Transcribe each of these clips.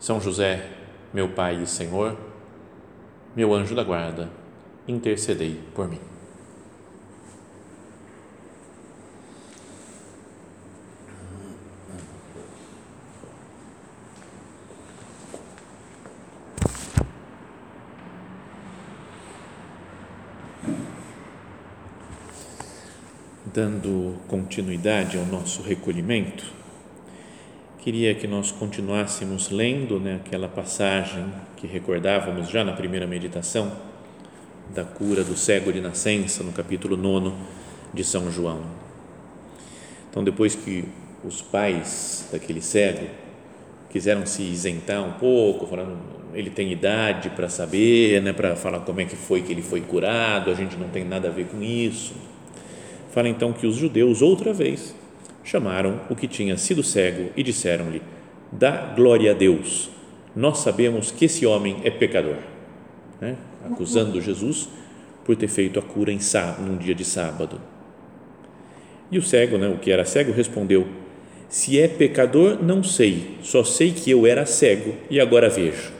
São José, meu Pai e Senhor, meu anjo da guarda, intercedei por mim. Dando continuidade ao nosso recolhimento, queria que nós continuássemos lendo né, aquela passagem que recordávamos já na primeira meditação da cura do cego de nascença, no capítulo 9 de São João. Então, depois que os pais daquele cego quiseram se isentar um pouco, falando ele tem idade para saber, né, para falar como é que foi que ele foi curado, a gente não tem nada a ver com isso Fala então que os judeus, outra vez, chamaram o que tinha sido cego e disseram-lhe: Dá glória a Deus, nós sabemos que esse homem é pecador. Né? Acusando Jesus por ter feito a cura em sábado, num dia de sábado. E o cego, né, o que era cego, respondeu: Se é pecador, não sei, só sei que eu era cego e agora vejo.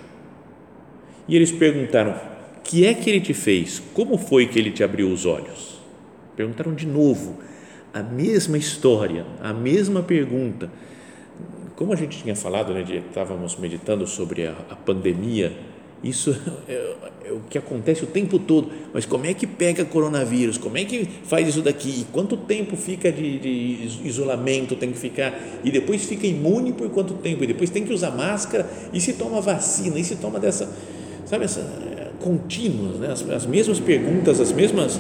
E eles perguntaram: Que é que ele te fez? Como foi que ele te abriu os olhos? Perguntaram de novo a mesma história, a mesma pergunta. Como a gente tinha falado, né, de, estávamos meditando sobre a, a pandemia, isso é, é, o que acontece o tempo todo. Mas como é que pega coronavírus? Como é que faz isso daqui? Quanto tempo fica de, de, isolamento? Tem que ficar e depois fica imune por quanto tempo? E depois tem que usar máscara e se toma vacina e se toma dessa, sabe essa é, contínuas, né? as, as mesmas perguntas, as mesmas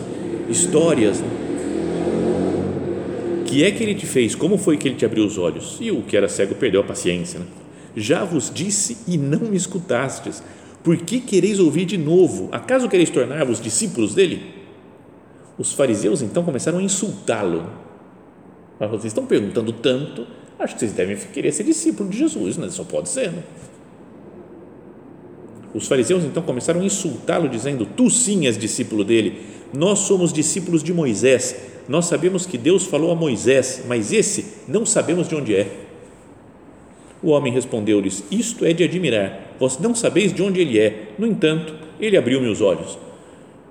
histórias. Né? Que é que ele te fez? Como foi que ele te abriu os olhos? E o que era cego perdeu a paciência. Né? Já vos disse e não me escutastes. Por que quereis ouvir de novo? Acaso quereis tornar-vos discípulos dele? Os fariseus então começaram a insultá-lo. Mas vocês estão perguntando tanto, acho que vocês devem querer ser discípulo de Jesus, né? Só pode ser, né? Os fariseus então começaram a insultá-lo, dizendo: Tu sim és discípulo dele, nós somos discípulos de Moisés. Nós sabemos que Deus falou a Moisés, mas esse não sabemos de onde é. O homem respondeu-lhes: Isto é de admirar. Vós não sabeis de onde ele é. No entanto, ele abriu meus olhos.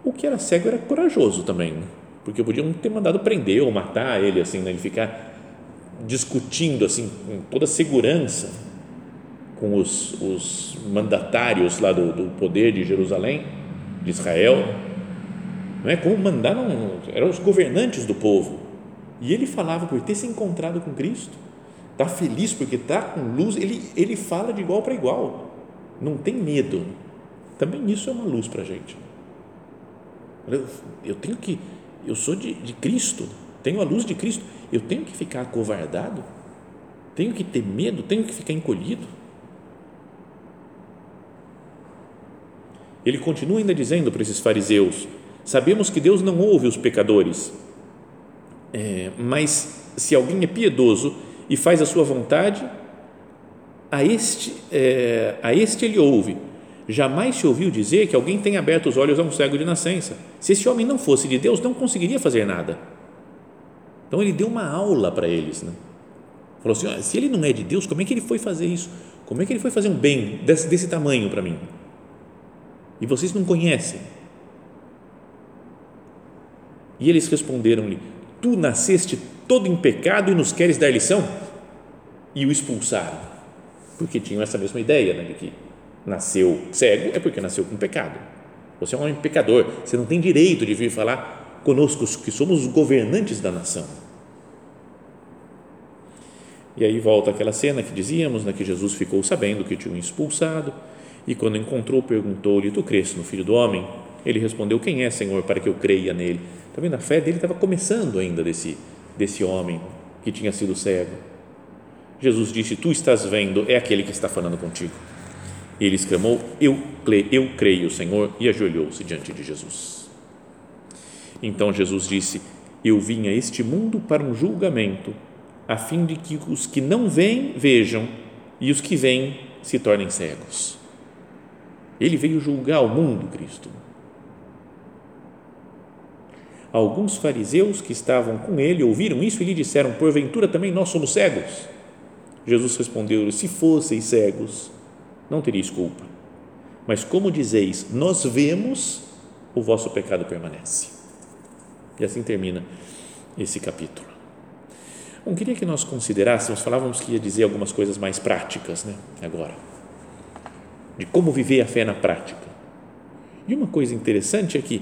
O que era cego era corajoso também, né? porque podiam ter mandado prender ou matar ele, assim, né? ele ficar discutindo assim com toda segurança com os, os mandatários lá do, do poder de Jerusalém, de Israel não é? Como mandaram, eram os governantes do povo. E ele falava por ter se encontrado com Cristo, está feliz porque está com luz, ele, ele fala de igual para igual, não tem medo. Também isso é uma luz para a gente. Eu, eu tenho que, eu sou de, de Cristo, tenho a luz de Cristo, eu tenho que ficar acovardado, tenho que ter medo, tenho que ficar encolhido. Ele continua ainda dizendo para esses fariseus: Sabemos que Deus não ouve os pecadores, é, mas se alguém é piedoso e faz a sua vontade, a este, é, a este ele ouve. Jamais se ouviu dizer que alguém tenha aberto os olhos a um cego de nascença. Se esse homem não fosse de Deus, não conseguiria fazer nada. Então ele deu uma aula para eles. Né? Falou assim: se ele não é de Deus, como é que ele foi fazer isso? Como é que ele foi fazer um bem desse, desse tamanho para mim? E vocês não conhecem. E eles responderam-lhe: Tu nasceste todo em pecado e nos queres dar lição? E o expulsaram, porque tinham essa mesma ideia, né, de que nasceu cego é porque nasceu com pecado. Você é um homem pecador, você não tem direito de vir falar conosco que somos os governantes da nação. E aí volta aquela cena que dizíamos, né, que Jesus ficou sabendo que tinham expulsado e quando encontrou perguntou-lhe: Tu crês no Filho do Homem? Ele respondeu: Quem é, Senhor, para que eu creia nele? Está vendo? A fé dele estava começando ainda desse, desse homem que tinha sido cego. Jesus disse: Tu estás vendo, é aquele que está falando contigo. E ele exclamou: Eu, eu creio, Senhor, e ajoelhou-se diante de Jesus. Então Jesus disse: Eu vim a este mundo para um julgamento, a fim de que os que não veem vejam e os que veem se tornem cegos. Ele veio julgar o mundo, Cristo. Alguns fariseus que estavam com ele ouviram isso e lhe disseram: Porventura também nós somos cegos? Jesus respondeu: Se fosseis cegos, não teríeis culpa. Mas como dizeis, nós vemos, o vosso pecado permanece. E assim termina esse capítulo. Bom, queria que nós considerássemos, falávamos que ia dizer algumas coisas mais práticas, né? Agora, de como viver a fé na prática. E uma coisa interessante é que,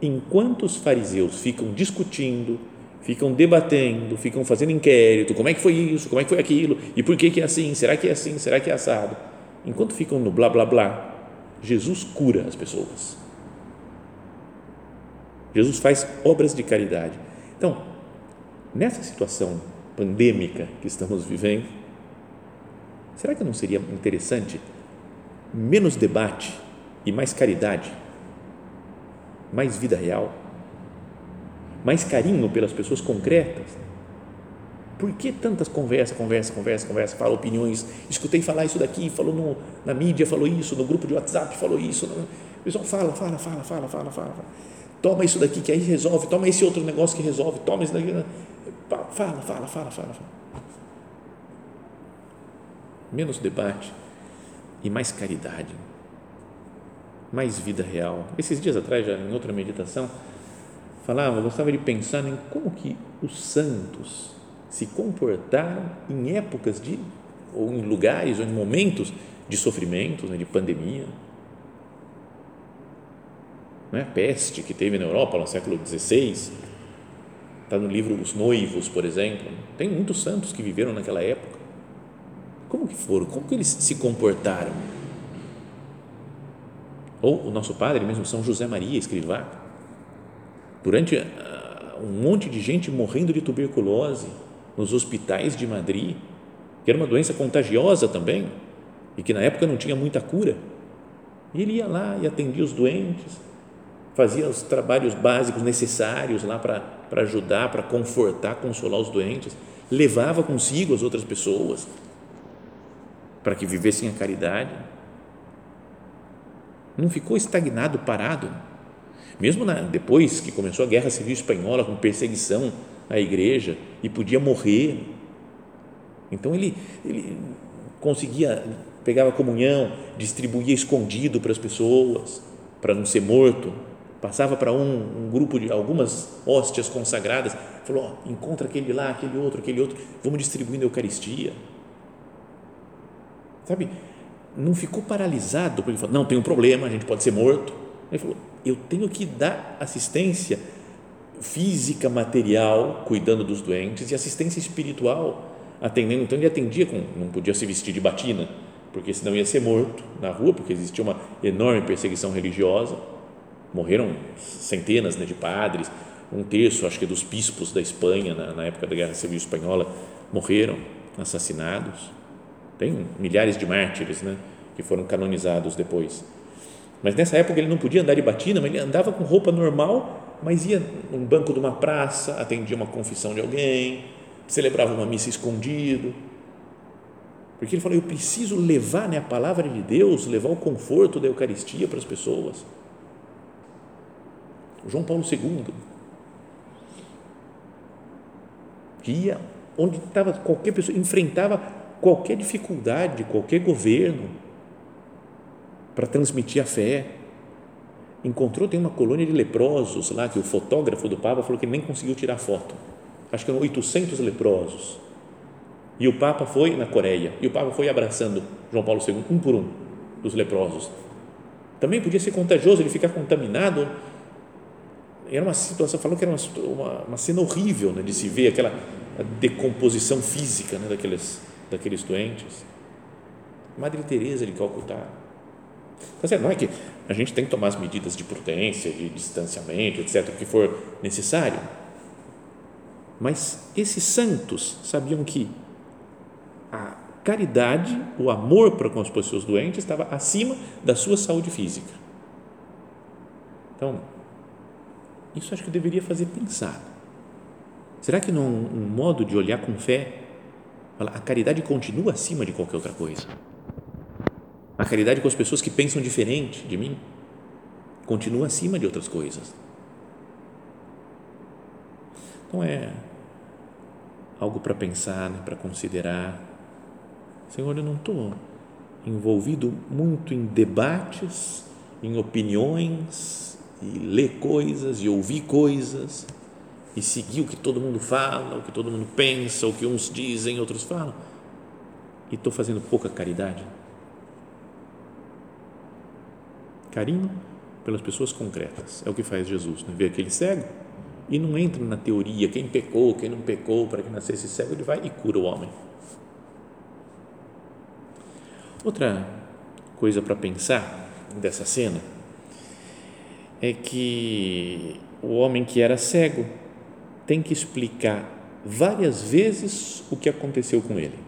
enquanto os fariseus ficam discutindo, ficam debatendo, ficam fazendo inquérito, como é que foi isso, como é que foi aquilo, e por que que é assim, será que é assim, será que é assado? Enquanto ficam no blá blá blá, Jesus cura as pessoas. Jesus faz obras de caridade. Então, nessa situação pandêmica que estamos vivendo, será que não seria interessante menos debate e mais caridade, mais vida real? mais carinho pelas pessoas concretas. Por que tantas conversas, conversa, conversa, conversa, fala opiniões? Escutei falar isso daqui, falou no, na mídia, falou isso, no grupo de WhatsApp, falou isso. O pessoal fala, fala, fala, fala, fala, fala. Toma isso daqui que aí resolve, toma esse outro negócio que resolve, toma isso daqui. Fala, fala, fala, fala, fala. Menos debate e mais caridade, mais vida real. Esses dias atrás, já em outra meditação, falava, gostava de pensar em como que os santos se comportaram em épocas de, ou em lugares, ou em momentos de sofrimento, né, de pandemia. Não é? A peste que teve na Europa no século XVI, está no livro Os Noivos, por exemplo. Tem muitos santos que viveram naquela época. Como que foram? Como que eles se comportaram? Ou o nosso padre mesmo, São José Maria Escrivá, durante uh, um monte de gente morrendo de tuberculose nos hospitais de Madrid, que era uma doença contagiosa também e que na época não tinha muita cura. E ele ia lá e atendia os doentes, fazia os trabalhos básicos necessários lá para ajudar, para confortar, consolar os doentes, levava consigo as outras pessoas para que vivessem a caridade. Não ficou estagnado, parado mesmo na, depois que começou a Guerra Civil Espanhola, com perseguição à igreja, e podia morrer. Então ele, ele conseguia, pegava comunhão, distribuía escondido para as pessoas, para não ser morto. Passava para um, um grupo de algumas hóstias consagradas, falou: encontra aquele lá, aquele outro, aquele outro, vamos distribuindo a Eucaristia. Sabe? Não ficou paralisado, porque falou: não, tem um problema, a gente pode ser morto. Ele falou: eu tenho que dar assistência física, material, cuidando dos doentes, e assistência espiritual, atendendo. Então, ele atendia com, não podia se vestir de batina, porque senão ia ser morto na rua, porque existia uma enorme perseguição religiosa. Morreram centenas né, de padres, um terço, acho que, dos bispos da Espanha, na, na época da Guerra Civil Espanhola, morreram assassinados. Tem milhares de mártires né, que foram canonizados depois. Mas nessa época ele não podia andar de batina, mas ele andava com roupa normal, mas ia num banco de uma praça, atendia uma confissão de alguém, celebrava uma missa escondido. Porque ele falou: Eu preciso levar né, a palavra de Deus, levar o conforto da Eucaristia para as pessoas. João Paulo II, que ia onde estava qualquer pessoa, enfrentava qualquer dificuldade, qualquer governo, para transmitir a fé. Encontrou, tem uma colônia de leprosos lá, que o fotógrafo do Papa falou que nem conseguiu tirar foto. Acho que eram 800 leprosos. E o Papa foi na Coreia, e o Papa foi abraçando João Paulo II, um por um, dos leprosos. Também podia ser contagioso, ele ficar contaminado. Era uma situação, falou que era uma, uma, uma cena horrível né, de se ver aquela decomposição física né, daqueles, daqueles doentes. Madre Teresa de Calcutá, Tá? Não é que a gente tem que tomar as medidas de prudência, de distanciamento, etc., o que for necessário. Mas esses santos sabiam que a caridade, o amor para com as pessoas doentes estava acima da sua saúde física. Então, isso acho que deveria fazer pensar. Será que não é um modo de olhar com fé? A caridade continua acima de qualquer outra coisa. A caridade com as pessoas que pensam diferente de mim continua acima de outras coisas. Então é algo para pensar, né, para considerar. Senhor, eu não estou envolvido muito em debates, em opiniões, e ler coisas e ouvir coisas e seguir o que todo mundo fala, o que todo mundo pensa, o que uns dizem, outros falam. E estou fazendo pouca caridade. Carinho pelas pessoas concretas é o que faz Jesus. Né? Vê aquele cego e não entra na teoria quem pecou, quem não pecou para que nascesse cego, ele vai e cura o homem. Outra coisa para pensar dessa cena é que o homem que era cego tem que explicar várias vezes o que aconteceu com ele.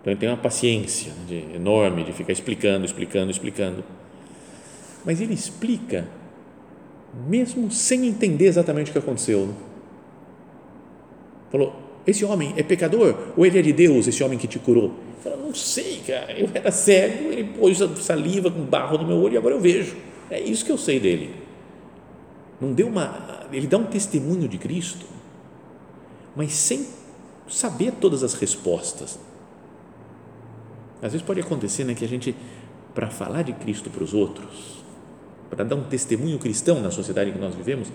Então ele tem uma paciência de, enorme de ficar explicando, explicando, explicando. Mas ele explica mesmo sem entender exatamente o que aconteceu. Né? Falou: esse homem é pecador ou ele é de Deus, esse homem que te curou? Fala, não sei, cara. Eu era cego, ele pôs saliva com barro no meu olho e agora eu vejo. É isso que eu sei dele. Não deu uma. Ele dá um testemunho de Cristo, mas sem saber todas as respostas. Às vezes pode acontecer né, que a gente, para falar de Cristo para os outros, para dar um testemunho cristão na sociedade em que nós vivemos,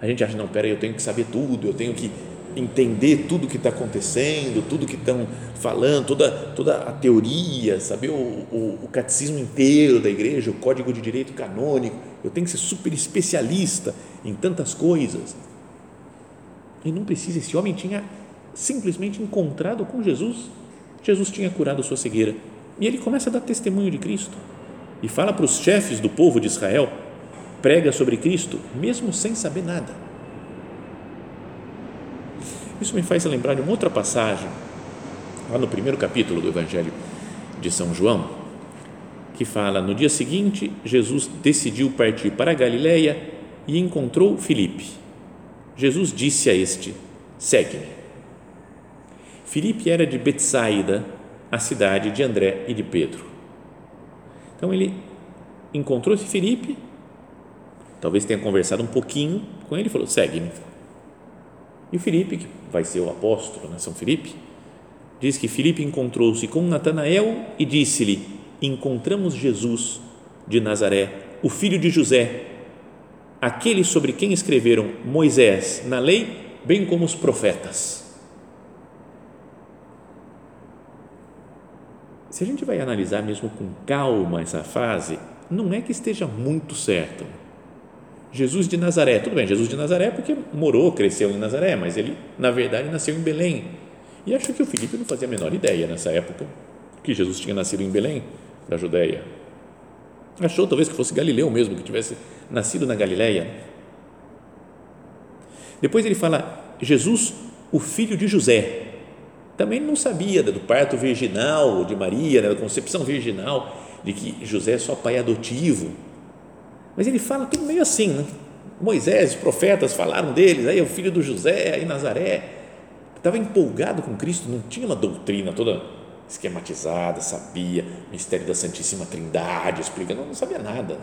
a gente acha, não, peraí, eu tenho que saber tudo, eu tenho que entender tudo o que está acontecendo, tudo que estão falando, toda, toda a teoria, saber o, o, o, catecismo inteiro da igreja, o código de direito canônico, eu tenho que ser super especialista em tantas coisas. E não precisa, esse homem tinha simplesmente encontrado com Jesus, Jesus tinha curado sua cegueira, e ele começa a dar testemunho de Cristo, e fala para os chefes do povo de Israel, prega sobre Cristo, mesmo sem saber nada. Isso me faz lembrar de uma outra passagem, lá no primeiro capítulo do Evangelho de São João, que fala: no dia seguinte, Jesus decidiu partir para a Galiléia e encontrou Filipe. Jesus disse a este: segue-me. Filipe era de Betsaida, a cidade de André e de Pedro. Então ele encontrou esse Filipe, talvez tenha conversado um pouquinho com ele e falou: segue-me. E Filipe, que vai ser o apóstolo, né, São Filipe, diz que Filipe encontrou-se com Natanael e disse-lhe: Encontramos Jesus de Nazaré, o filho de José, aquele sobre quem escreveram Moisés na lei, bem como os profetas. Se a gente vai analisar mesmo com calma essa fase, não é que esteja muito certo Jesus de Nazaré. Tudo bem, Jesus de Nazaré porque morou, cresceu em Nazaré, mas ele, na verdade, nasceu em Belém. E acho que o Filipe não fazia a menor ideia nessa época que Jesus tinha nascido em Belém, da Judéia. Achou talvez que fosse Galileu mesmo, que tivesse nascido na Galileia. Depois ele fala Jesus, o filho de José. Também não sabia do parto virginal de Maria, da concepção virginal, de que José é só pai adotivo mas ele fala tudo meio assim, né? Moisés, os profetas falaram deles, aí o filho do José, aí Nazaré. Estava empolgado com Cristo, não tinha uma doutrina toda esquematizada, sabia, mistério da Santíssima Trindade, explicando, não sabia nada.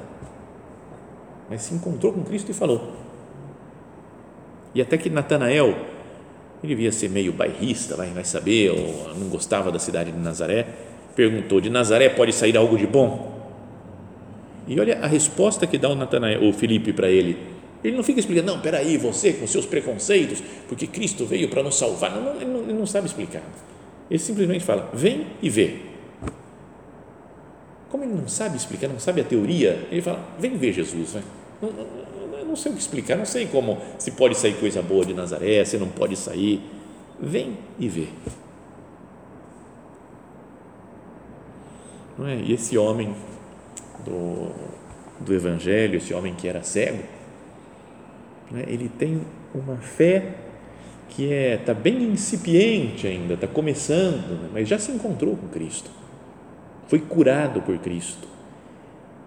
Mas se encontrou com Cristo e falou. E até que Natanael, ele devia ser meio bairrista, vai, vai saber, ou não gostava da cidade de Nazaré, perguntou: de Nazaré pode sair algo de bom? E olha a resposta que dá o, Natanael, o Felipe para ele. Ele não fica explicando, não, peraí, você com seus preconceitos, porque Cristo veio para nos salvar. Não, ele, não, ele não sabe explicar. Ele simplesmente fala, vem e vê. Como ele não sabe explicar, não sabe a teoria, ele fala, vem ver Jesus. Vai. Não, não, não sei o que explicar, não sei como, se pode sair coisa boa de Nazaré, se não pode sair. Vem e vê. Não é? E esse homem do, do Evangelho, esse homem que era cego, né, ele tem uma fé que é está bem incipiente ainda, está começando, né? mas já se encontrou com Cristo, foi curado por Cristo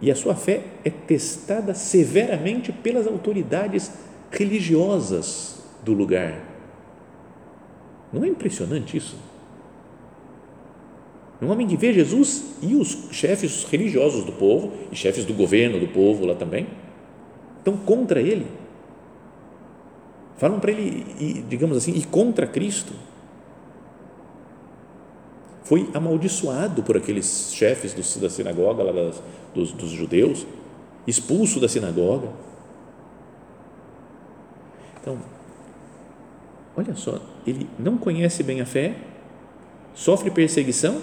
e a sua fé é testada severamente pelas autoridades religiosas do lugar. Não é impressionante isso? Um homem que vê Jesus e os chefes religiosos do povo e chefes do governo do povo lá também estão contra ele. Falam para ele, digamos assim, ir contra Cristo. Foi amaldiçoado por aqueles chefes do, da sinagoga, lá das, dos, dos judeus, expulso da sinagoga. Então, olha só, ele não conhece bem a fé, sofre perseguição,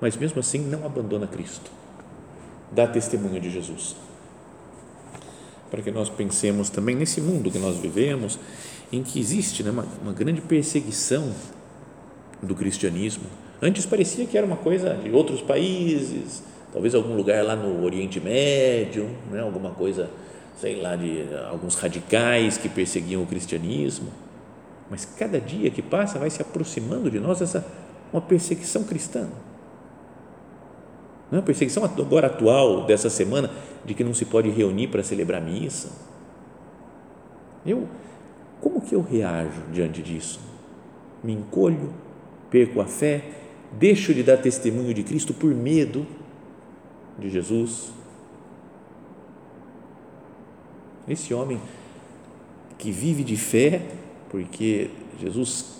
mas mesmo assim não abandona Cristo. Dá testemunho de Jesus. Para que nós pensemos também nesse mundo que nós vivemos, em que existe né, uma, uma grande perseguição do cristianismo. Antes parecia que era uma coisa de outros países, talvez algum lugar lá no Oriente Médio, né, alguma coisa, sei lá, de alguns radicais que perseguiam o cristianismo. Mas cada dia que passa vai se aproximando de nós essa uma perseguição cristã. Não a perseguição agora atual dessa semana de que não se pode reunir para celebrar missa. Eu, como que eu reajo diante disso? Me encolho, perco a fé, deixo de dar testemunho de Cristo por medo de Jesus? Esse homem que vive de fé, porque Jesus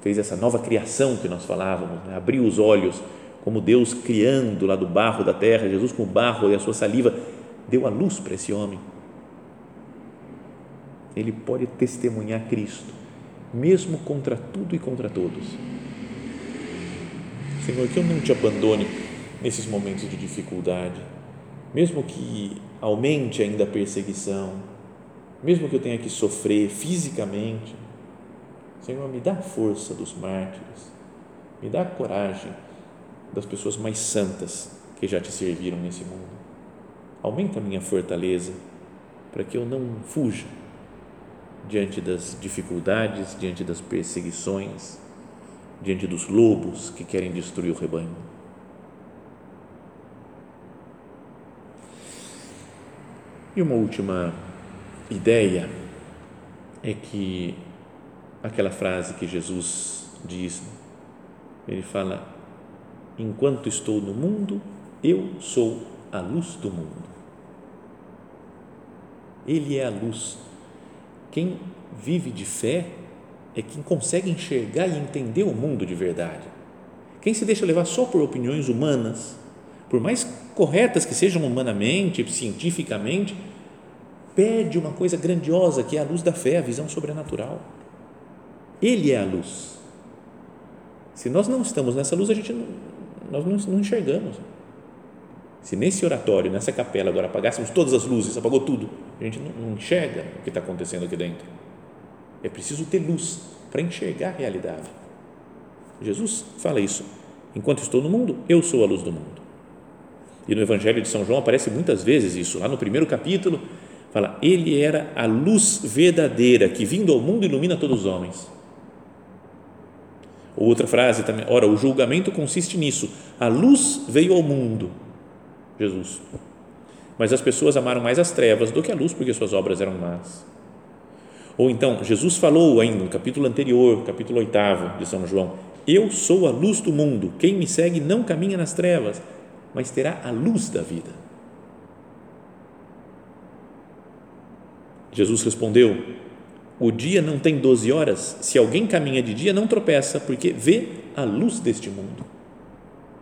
fez essa nova criação que nós falávamos, né? abriu os olhos como Deus criando lá do barro da terra, Jesus com o barro e a sua saliva deu a luz para esse homem. Ele pode testemunhar Cristo, mesmo contra tudo e contra todos. Senhor, que eu não te abandone nesses momentos de dificuldade, mesmo que aumente ainda a perseguição, mesmo que eu tenha que sofrer fisicamente. Senhor, me dá a força dos mártires, me dá a coragem das pessoas mais santas que já te serviram nesse mundo. Aumenta a minha fortaleza para que eu não fuja diante das dificuldades, diante das perseguições, diante dos lobos que querem destruir o rebanho. E uma última ideia é que aquela frase que Jesus diz, ele fala: enquanto estou no mundo, eu sou a luz do mundo. Ele é a luz. Quem vive de fé é quem consegue enxergar e entender o mundo de verdade. Quem se deixa levar só por opiniões humanas, por mais corretas que sejam humanamente, cientificamente, perde uma coisa grandiosa que é a luz da fé, a visão sobrenatural. Ele é a luz. Se nós não estamos nessa luz, a gente não, nós não, não enxergamos. Se nesse oratório, nessa capela, agora apagássemos todas as luzes, apagou tudo, a gente não, não enxerga o que está acontecendo aqui dentro. É preciso ter luz para enxergar a realidade. Jesus fala isso. Enquanto estou no mundo, eu sou a luz do mundo. E no Evangelho de São João aparece muitas vezes isso. Lá no primeiro capítulo, fala: Ele era a luz verdadeira que, vindo ao mundo, ilumina todos os homens. Outra frase também, ora, o julgamento consiste nisso. A luz veio ao mundo, Jesus. Mas as pessoas amaram mais as trevas do que a luz, porque suas obras eram más. Ou então, Jesus falou ainda no capítulo anterior, capítulo 8 de São João: Eu sou a luz do mundo. Quem me segue não caminha nas trevas, mas terá a luz da vida. Jesus respondeu: o dia não tem 12 horas, se alguém caminha de dia, não tropeça, porque vê a luz deste mundo.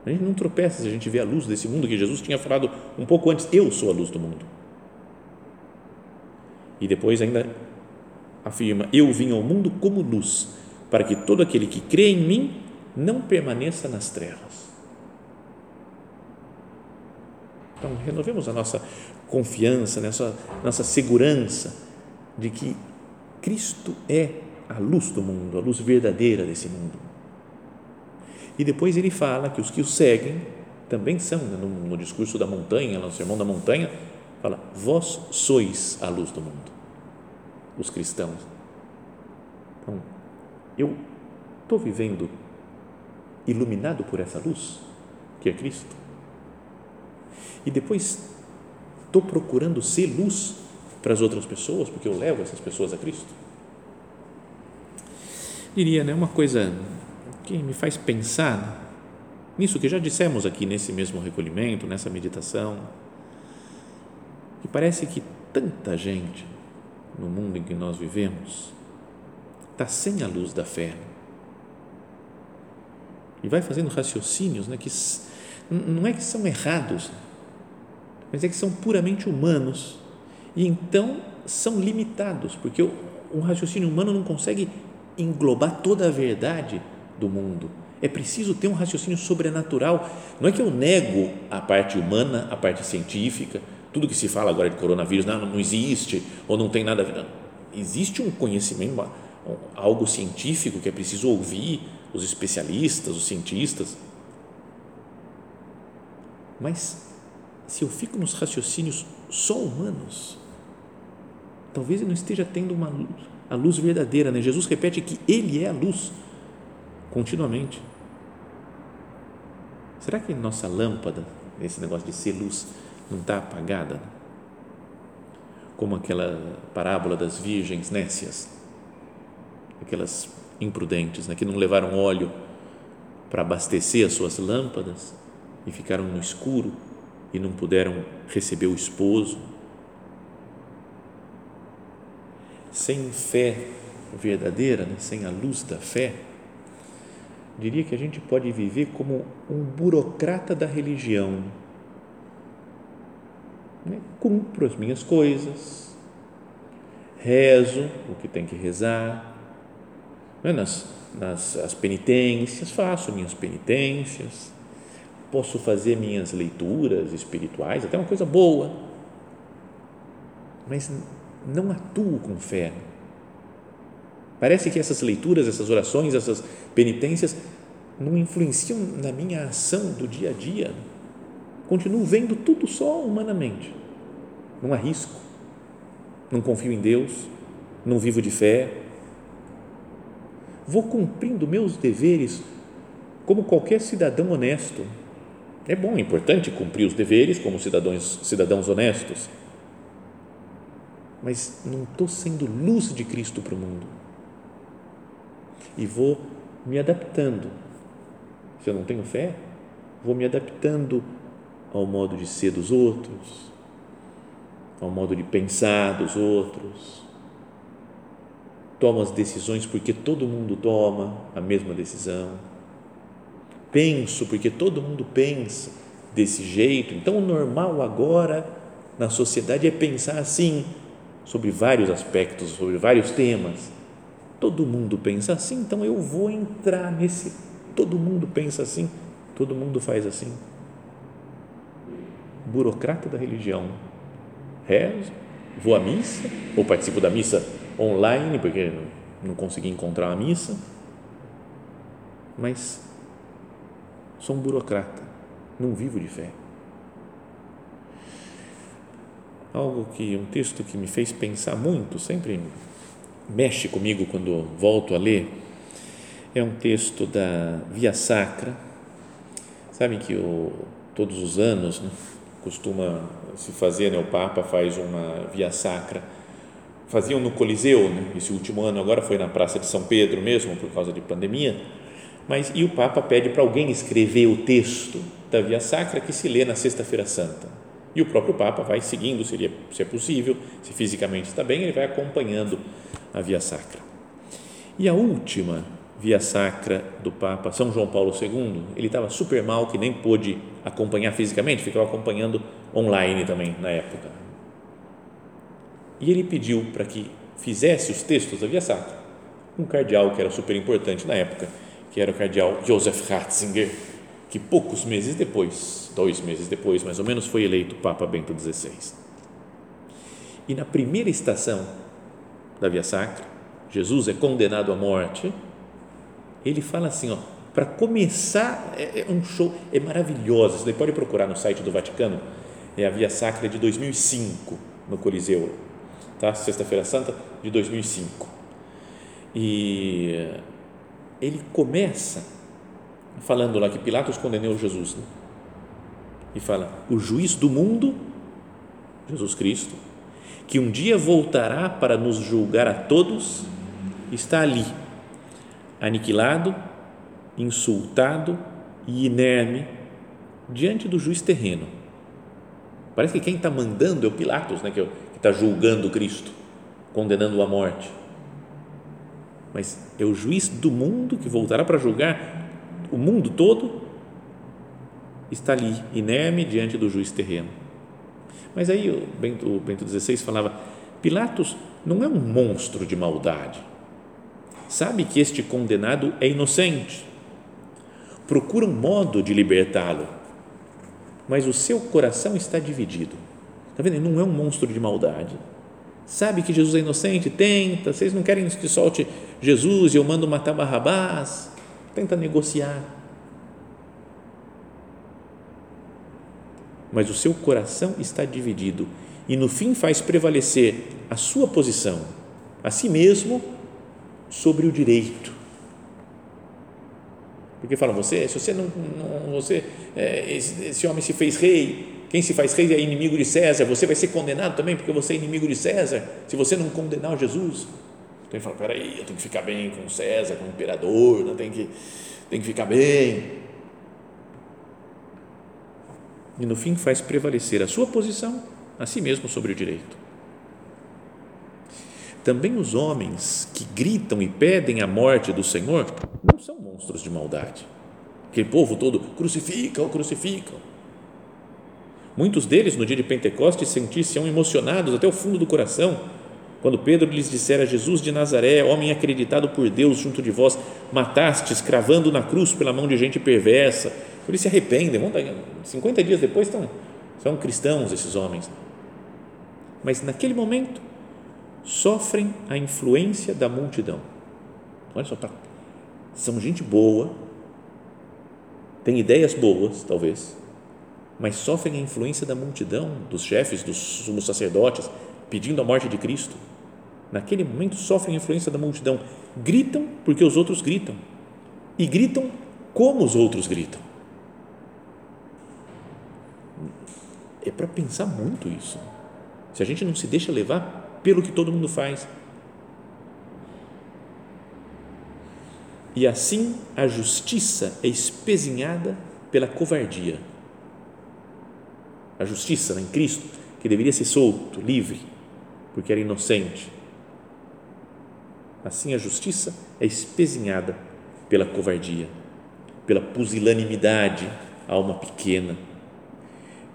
A gente não tropeça se a gente vê a luz desse mundo, que Jesus tinha falado um pouco antes: Eu sou a luz do mundo. E depois ainda afirma: Eu vim ao mundo como luz, para que todo aquele que crê em mim não permaneça nas trevas. Então, renovemos a nossa confiança, nossa, nossa segurança de que Cristo é a luz do mundo, a luz verdadeira desse mundo. E depois ele fala que os que o seguem também são, né, no, no discurso da montanha, no sermão da montanha, fala: Vós sois a luz do mundo, os cristãos. Então, eu estou vivendo iluminado por essa luz que é Cristo? E depois estou procurando ser luz para as outras pessoas, porque eu levo essas pessoas a Cristo? Diria, né, uma coisa que me faz pensar nisso que já dissemos aqui nesse mesmo recolhimento, nessa meditação, que parece que tanta gente no mundo em que nós vivemos está sem a luz da fé e vai fazendo raciocínios né, que não é que são errados, mas é que são puramente humanos e então são limitados, porque um raciocínio humano não consegue englobar toda a verdade do mundo. É preciso ter um raciocínio sobrenatural. Não é que eu nego a parte humana, a parte científica, tudo que se fala agora de coronavírus, não, não existe ou não tem nada a ver. Existe um conhecimento, algo científico que é preciso ouvir os especialistas, os cientistas. Mas se eu fico nos raciocínios só humanos, talvez eu não esteja tendo uma luz, a luz verdadeira. Né? Jesus repete que Ele é a luz continuamente. Será que nossa lâmpada, esse negócio de ser luz, não está apagada? Como aquela parábola das virgens nécias, aquelas imprudentes, né, que não levaram óleo para abastecer as suas lâmpadas e ficaram no escuro e não puderam receber o esposo. Sem fé verdadeira, né, sem a luz da fé, diria que a gente pode viver como um burocrata da religião. Né? Cumpro as minhas coisas, rezo o que tem que rezar, né? nas, nas as penitências, faço minhas penitências, posso fazer minhas leituras espirituais, até uma coisa boa, mas não atuo com fé Parece que essas leituras, essas orações, essas penitências não influenciam na minha ação do dia a dia. Continuo vendo tudo só humanamente. Não arrisco, não confio em Deus, não vivo de fé. Vou cumprindo meus deveres como qualquer cidadão honesto. É bom, é importante cumprir os deveres como cidadãos, cidadãos honestos, mas não estou sendo luz de Cristo para o mundo e vou me adaptando. Se eu não tenho fé, vou me adaptando ao modo de ser dos outros, ao modo de pensar dos outros. Tomo as decisões porque todo mundo toma a mesma decisão. Penso porque todo mundo pensa desse jeito. Então, o normal agora na sociedade é pensar assim sobre vários aspectos, sobre vários temas todo mundo pensa assim, então eu vou entrar nesse. Todo mundo pensa assim, todo mundo faz assim. Burocrata da religião. Rezo, vou à missa, ou participo da missa online, porque não consegui encontrar a missa, mas sou um burocrata, não vivo de fé. Algo que, um texto que me fez pensar muito, sempre mexe comigo quando volto a ler é um texto da Via Sacra. Sabem que o, todos os anos né, costuma se fazer, né, o Papa faz uma Via Sacra. Faziam no Coliseu, né, esse último ano, agora foi na Praça de São Pedro mesmo, por causa de pandemia. Mas, e o Papa pede para alguém escrever o texto da Via Sacra que se lê na Sexta-feira Santa. E o próprio Papa vai seguindo, seria, se é possível, se fisicamente está bem, ele vai acompanhando a Via Sacra. E a última Via Sacra do Papa São João Paulo II, ele estava super mal, que nem pôde acompanhar fisicamente, ficava acompanhando online também na época. E ele pediu para que fizesse os textos da Via Sacra um cardeal que era super importante na época, que era o cardeal Joseph Ratzinger, que poucos meses depois, dois meses depois mais ou menos, foi eleito Papa Bento XVI. E na primeira estação da Via Sacra, Jesus é condenado à morte, ele fala assim, ó, para começar, é, é, um show, é maravilhoso, você pode procurar no site do Vaticano, é a Via Sacra de 2005, no Coliseu, tá? Sexta-feira Santa de 2005. E ele começa falando lá que Pilatos condenou Jesus. Né? E fala: o juiz do mundo, Jesus Cristo, que um dia voltará para nos julgar a todos, está ali, aniquilado, insultado e inerme diante do juiz terreno. Parece que quem está mandando é o Pilatos, né, que é está julgando Cristo, condenando-o à morte. Mas é o juiz do mundo que voltará para julgar o mundo todo, está ali, inerme diante do juiz terreno. Mas aí o Bento, o Bento XVI falava: Pilatos não é um monstro de maldade. Sabe que este condenado é inocente. Procura um modo de libertá-lo, mas o seu coração está dividido. Está vendo? Ele não é um monstro de maldade. Sabe que Jesus é inocente? Tenta. Vocês não querem que solte Jesus e eu mando matar Barrabás? Tenta negociar. Mas o seu coração está dividido e no fim faz prevalecer a sua posição, a si mesmo, sobre o direito. Porque falam, você, se você não, não você, é, esse, esse homem se fez rei, quem se faz rei é inimigo de César, você vai ser condenado também porque você é inimigo de César, se você não condenar Jesus. Então ele fala: peraí, eu tenho que ficar bem com César, com o imperador, não tem que, tem que ficar bem. E no fim faz prevalecer a sua posição a si mesmo sobre o direito. Também os homens que gritam e pedem a morte do Senhor não são monstros de maldade. Aquele povo todo crucifica, crucificam Muitos deles, no dia de Pentecostes, sentissem emocionados até o fundo do coração, quando Pedro lhes dissera: Jesus de Nazaré, homem acreditado por Deus junto de vós, matastes cravando na cruz pela mão de gente perversa. Eles se arrependem, 50 dias depois estão, são cristãos esses homens. Mas naquele momento, sofrem a influência da multidão. Olha só, tá, são gente boa, tem ideias boas, talvez, mas sofrem a influência da multidão, dos chefes, dos sumos sacerdotes, pedindo a morte de Cristo. Naquele momento sofrem a influência da multidão, gritam porque os outros gritam e gritam como os outros gritam. É para pensar muito isso. Se a gente não se deixa levar pelo que todo mundo faz. E assim a justiça é espezinhada pela covardia a justiça né, em Cristo, que deveria ser solto, livre, porque era inocente. Assim a justiça é espezinhada pela covardia, pela pusilanimidade, alma pequena,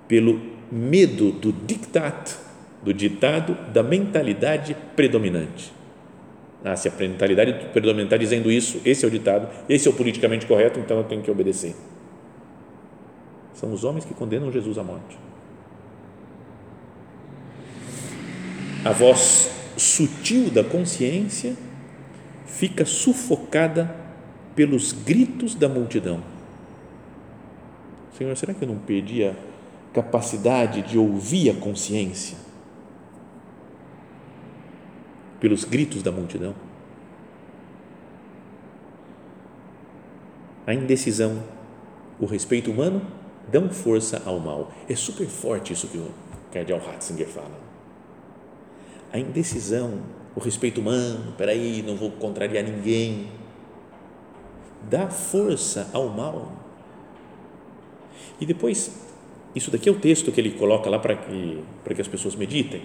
pelo medo do dictat, do ditado da mentalidade predominante. Ah, se a mentalidade predominante está dizendo isso, esse é o ditado, esse é o politicamente correto, então eu tenho que obedecer. São os homens que condenam Jesus à morte. a voz sutil da consciência fica sufocada pelos gritos da multidão. Senhor, será que eu não perdi a capacidade de ouvir a consciência? Pelos gritos da multidão. A indecisão, o respeito humano dão força ao mal. É super forte isso que o cardeal Ratzinger fala a indecisão, o respeito humano, peraí, não vou contrariar ninguém, dá força ao mal. E depois, isso daqui é o texto que ele coloca lá para que, para que as pessoas meditem.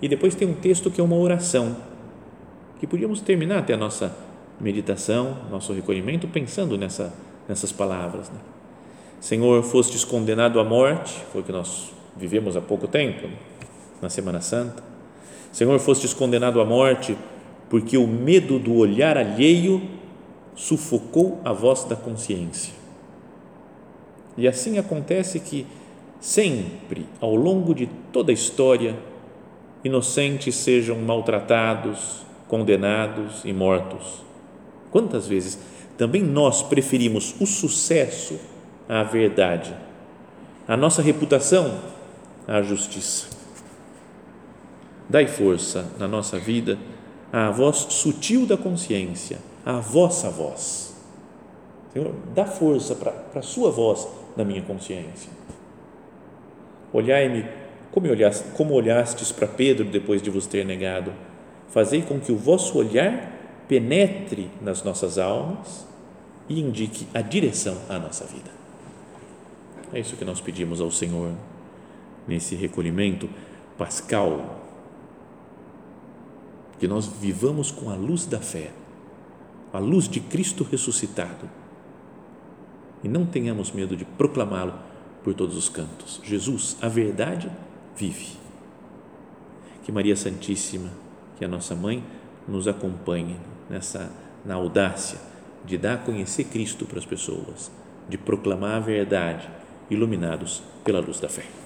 E depois tem um texto que é uma oração, que podíamos terminar até a nossa meditação, nosso recolhimento, pensando nessa, nessas palavras. Né? Senhor, fostes condenado à morte, foi o que nós vivemos há pouco tempo, na Semana Santa Senhor, fostes condenado à morte, porque o medo do olhar alheio sufocou a voz da consciência. E assim acontece que, sempre, ao longo de toda a história, inocentes sejam maltratados, condenados e mortos. Quantas vezes também nós preferimos o sucesso à verdade, a nossa reputação à justiça. Dai força na nossa vida à voz sutil da consciência, à vossa voz. Senhor, dá força para a sua voz na minha consciência. Olhai-me como, olhaste, como olhastes para Pedro depois de vos ter negado. Fazei com que o vosso olhar penetre nas nossas almas e indique a direção à nossa vida. É isso que nós pedimos ao Senhor nesse recolhimento pascal. Que nós vivamos com a luz da fé, a luz de Cristo ressuscitado e não tenhamos medo de proclamá-lo por todos os cantos. Jesus, a verdade, vive. Que Maria Santíssima, que é a nossa mãe, nos acompanhe nessa na audácia de dar a conhecer Cristo para as pessoas, de proclamar a verdade, iluminados pela luz da fé.